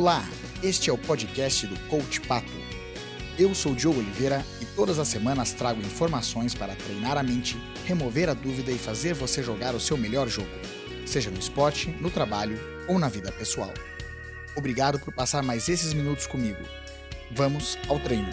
Olá, este é o podcast do Coach Pato. Eu sou Diogo Oliveira e todas as semanas trago informações para treinar a mente, remover a dúvida e fazer você jogar o seu melhor jogo, seja no esporte, no trabalho ou na vida pessoal. Obrigado por passar mais esses minutos comigo. Vamos ao treino.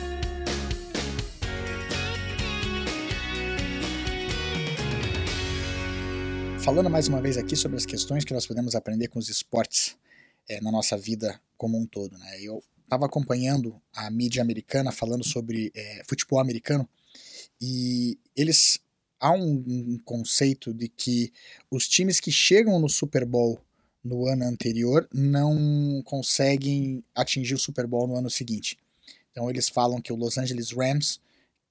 Falando mais uma vez aqui sobre as questões que nós podemos aprender com os esportes é, na nossa vida como um todo. Né? Eu estava acompanhando a mídia americana falando sobre é, futebol americano e eles há um, um, conceito de que os times que chegam no Super Bowl no ano anterior não conseguem atingir o Super Bowl no ano seguinte. Então eles falam que o Los Angeles Rams,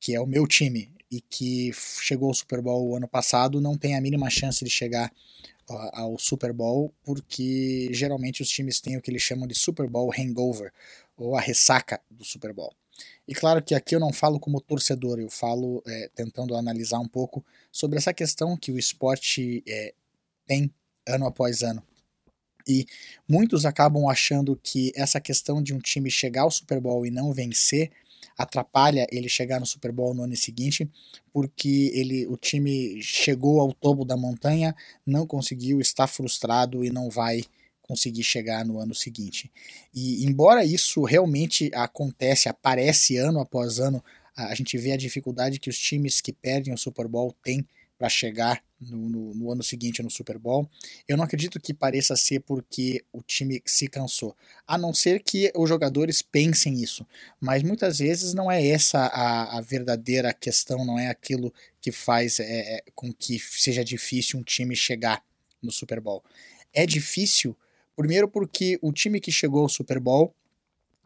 que é o meu time e que chegou ao Super Bowl o ano passado, não tem a mínima chance de chegar ao Super Bowl, porque geralmente os times têm o que eles chamam de Super Bowl hangover, ou a ressaca do Super Bowl. E claro que aqui eu não falo como torcedor, eu falo é, tentando analisar um pouco sobre essa questão que o esporte é, tem ano após ano. E muitos acabam achando que essa questão de um time chegar ao Super Bowl e não vencer atrapalha ele chegar no Super Bowl no ano seguinte, porque ele, o time chegou ao topo da montanha, não conseguiu, está frustrado e não vai conseguir chegar no ano seguinte. E embora isso realmente acontece, aparece ano após ano, a gente vê a dificuldade que os times que perdem o Super Bowl têm para chegar no, no, no, ano seguinte no Super Bowl. Eu não acredito que pareça ser porque o time se cansou, a não ser que os jogadores pensem isso. Mas muitas vezes não é essa a, a verdadeira questão, não é aquilo que faz é, é, com que seja difícil um time chegar no Super Bowl. É difícil, primeiro porque o time que chegou ao Super Bowl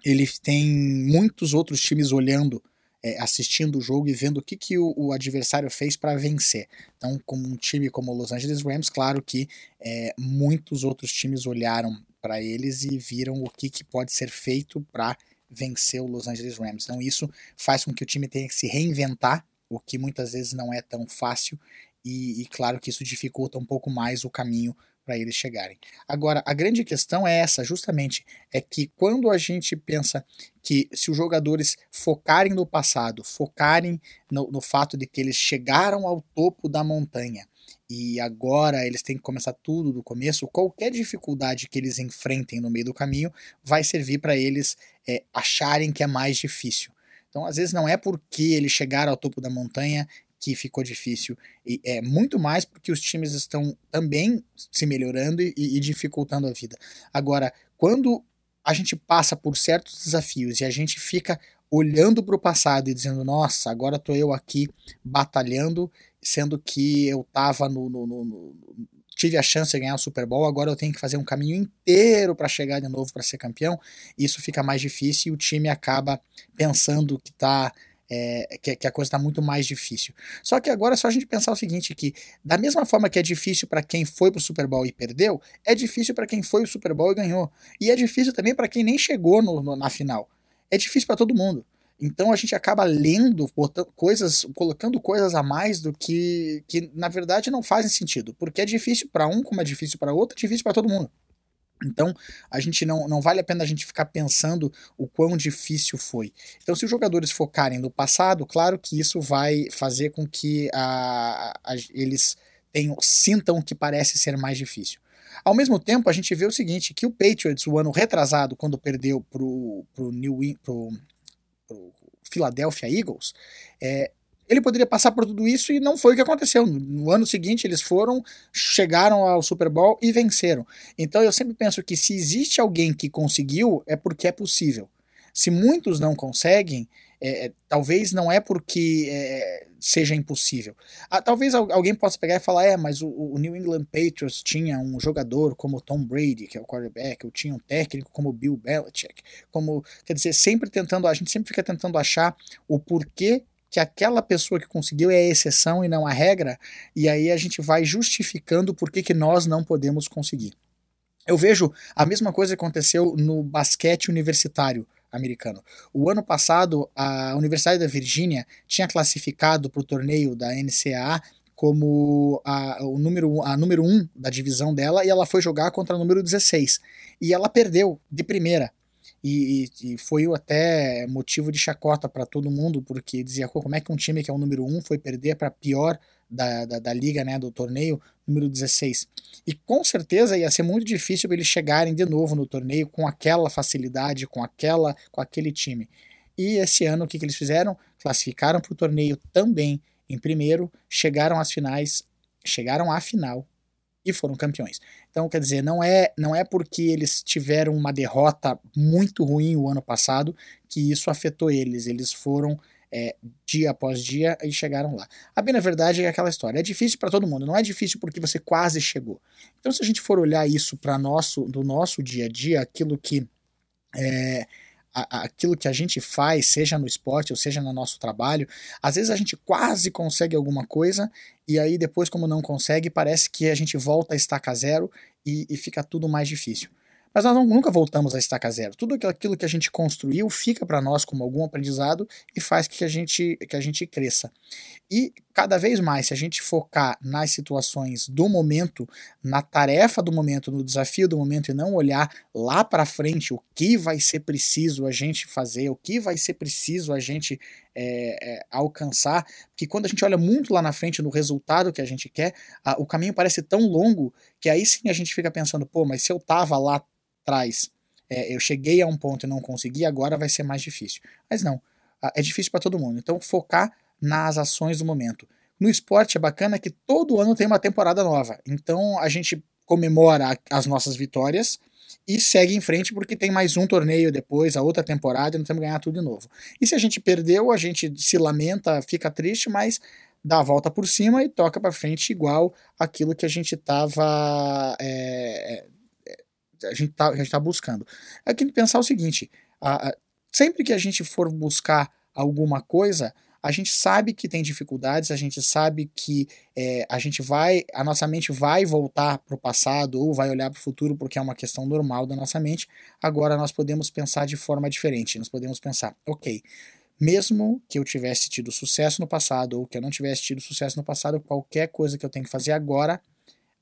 ele tem muitos outros times olhando é, assistindo o jogo e vendo o que, que o, o adversário fez para vencer. Então, como um time como o Los Angeles Rams, claro que é, muitos outros times olharam para eles e viram o que, que pode ser feito para vencer o Los Angeles Rams. Então, isso faz com que o time tenha que se reinventar, o que muitas vezes não é tão fácil, e, e claro que isso dificulta um pouco mais o caminho para eles chegarem. Agora, a grande questão é essa, justamente, é que quando a gente pensa que se os jogadores focarem no passado, focarem no, no fato de que eles chegaram ao topo da montanha e agora eles têm que começar tudo do começo, qualquer dificuldade que eles enfrentem no meio do caminho vai servir para eles é, acharem que é mais difícil. Então, às vezes, não é porque eles chegaram ao topo da montanha que ficou difícil. E é muito mais porque os times estão também se melhorando e, e dificultando a vida. Agora, quando a gente passa por certos desafios e a gente fica olhando para o passado e dizendo, nossa, agora estou eu aqui batalhando, sendo que eu estava no, no, no, no, tive a chance de ganhar o Super Bowl, agora eu tenho que fazer um caminho inteiro para chegar de novo para ser campeão. Isso fica mais difícil e o time acaba pensando que está é, que, que, a coisa está muito mais difícil. Só que agora é só a gente pensar o seguinte, que da mesma forma que é difícil para quem foi pro Super Bowl e perdeu, é difícil para quem foi o Super Bowl e ganhou. E é difícil também para quem nem chegou no, no, na final. É difícil para todo mundo. Então a gente acaba lendo coisas, colocando coisas a mais do que que na verdade não fazem sentido, porque é difícil para um, como é difícil para outro, é difícil para todo mundo. Então, a gente não, não vale a pena a gente ficar pensando o quão difícil foi. Então, se os jogadores focarem no passado, claro que isso vai fazer com que a, a, eles tenham, sintam que parece ser mais difícil. Ao mesmo tempo, a gente vê o seguinte, que o Patriots, o ano retrasado, quando perdeu pro, pro pro, pro Philadelphia Eagles, é, ele poderia passar por tudo isso e não foi o que aconteceu. No ano seguinte, eles foram, chegaram ao Super Bowl e venceram. Então eu sempre penso que se existe alguém que conseguiu, é porque é possível. Se muitos não conseguem, é, é talvez não é porque é, seja impossível. Ah, talvez alguém possa pegar e falar: é, mas o, o, New England Patriots tinha um jogador como Tom Brady, que é o quarterback, ou tinha um técnico como Bill Belichick. Como, quer dizer, sempre tentando, a gente sempre fica tentando achar o porquê que aquela pessoa que conseguiu é a exceção e não a regra, e aí a gente vai justificando por que, que nós não podemos conseguir. Eu vejo a mesma coisa que aconteceu no basquete universitário americano. O ano passado, a Universidade da Virgínia tinha classificado para o torneio da NCAA como a, o número, a número 1 um da divisão dela e ela foi jogar contra o número 16. E ela perdeu de primeira. E, e, foi até motivo de chacota para todo mundo, porque dizia como é que um time que é o número 1 foi perder para pior da, da, da, liga, né, do torneio, número 16. E com certeza ia ser muito difícil eles chegarem de novo no torneio com aquela facilidade, com aquela com aquele time. E esse ano o que, que eles fizeram? Classificaram para o torneio também em primeiro, chegaram às finais, chegaram à final e foram campeões. Então, quer dizer, não é, não é porque eles tiveram uma derrota muito ruim o ano passado que isso afetou eles. Eles foram é, dia após dia e chegaram lá. A bem na verdade é aquela história. É difícil para todo mundo. Não é difícil porque você quase chegou. Então, se a gente for olhar isso para nosso, do nosso dia a dia, aquilo que é, aquilo que a gente faz, seja no esporte ou seja no nosso trabalho, às vezes a gente quase consegue alguma coisa e aí depois, como não consegue, parece que a gente volta a estaca zero e, e fica tudo mais difícil. Mas nós nunca voltamos a estaca zero. Tudo aquilo que a gente construiu fica para nós como algum aprendizado e faz que a, gente, que a gente cresça. E cada vez mais, se a gente focar nas situações do momento, na tarefa do momento, no desafio do momento e não olhar lá para frente o que vai ser preciso a gente fazer, o que vai ser preciso a gente é, é, alcançar, porque quando a gente olha muito lá na frente no resultado que a gente quer, a, o caminho parece tão longo que aí sim a gente fica pensando, pô, mas se eu tava lá atrás, é, eu cheguei a um ponto e não consegui, agora vai ser mais difícil. Mas não, é difícil para todo mundo. Então focar nas ações do momento. No esporte é bacana que todo ano tem uma temporada nova. Então a gente comemora as nossas vitórias e segue em frente porque tem mais um torneio depois, a outra temporada, e não temos que ganhar tudo de novo. E se a gente perdeu, a gente se lamenta, fica triste, mas dá a volta por cima e toca para frente igual aquilo que a gente estava é, a gente tá, gente tá buscando. É que pensar o seguinte: a, a, sempre que a gente for buscar alguma coisa, a gente sabe que tem dificuldades, a gente sabe que é, a gente vai, a nossa mente vai voltar para o passado ou vai olhar para o futuro porque é uma questão normal da nossa mente. Agora nós podemos pensar de forma diferente. Nós podemos pensar, ok, mesmo que eu tivesse tido sucesso no passado ou que eu não tivesse tido sucesso no passado, qualquer coisa que eu tenho que fazer agora,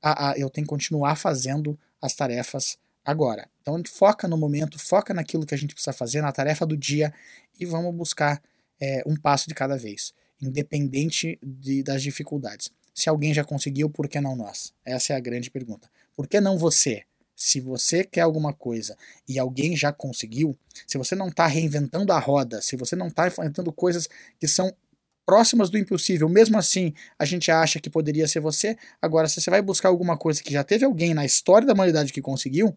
a, a, eu tenho que continuar fazendo as tarefas agora. Então a gente foca no momento, foca naquilo que a gente precisa fazer, na tarefa do dia e vamos buscar é, um passo de cada vez, independente de, das dificuldades. Se alguém já conseguiu, por que não nós? Essa é a grande pergunta. Por que não você? Se você quer alguma coisa e alguém já conseguiu, se você não está reinventando a roda, se você não está enfrentando coisas que são próximas do impossível, mesmo assim a gente acha que poderia ser você, agora se você vai buscar alguma coisa que já teve alguém na história da humanidade que conseguiu,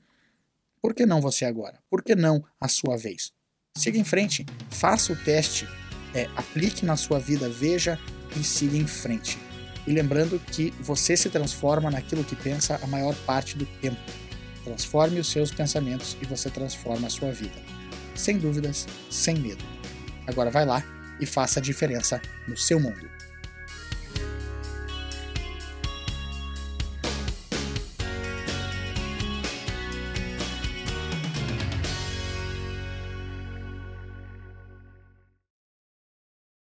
por que não você agora? Por que não a sua vez? Siga em frente, faça o teste, é, aplique na sua vida, veja e siga em frente. E lembrando que você se transforma naquilo que pensa a maior parte do tempo. Transforme os seus pensamentos e você transforma a sua vida. Sem dúvidas, sem medo. Agora vai lá e faça a diferença no seu mundo.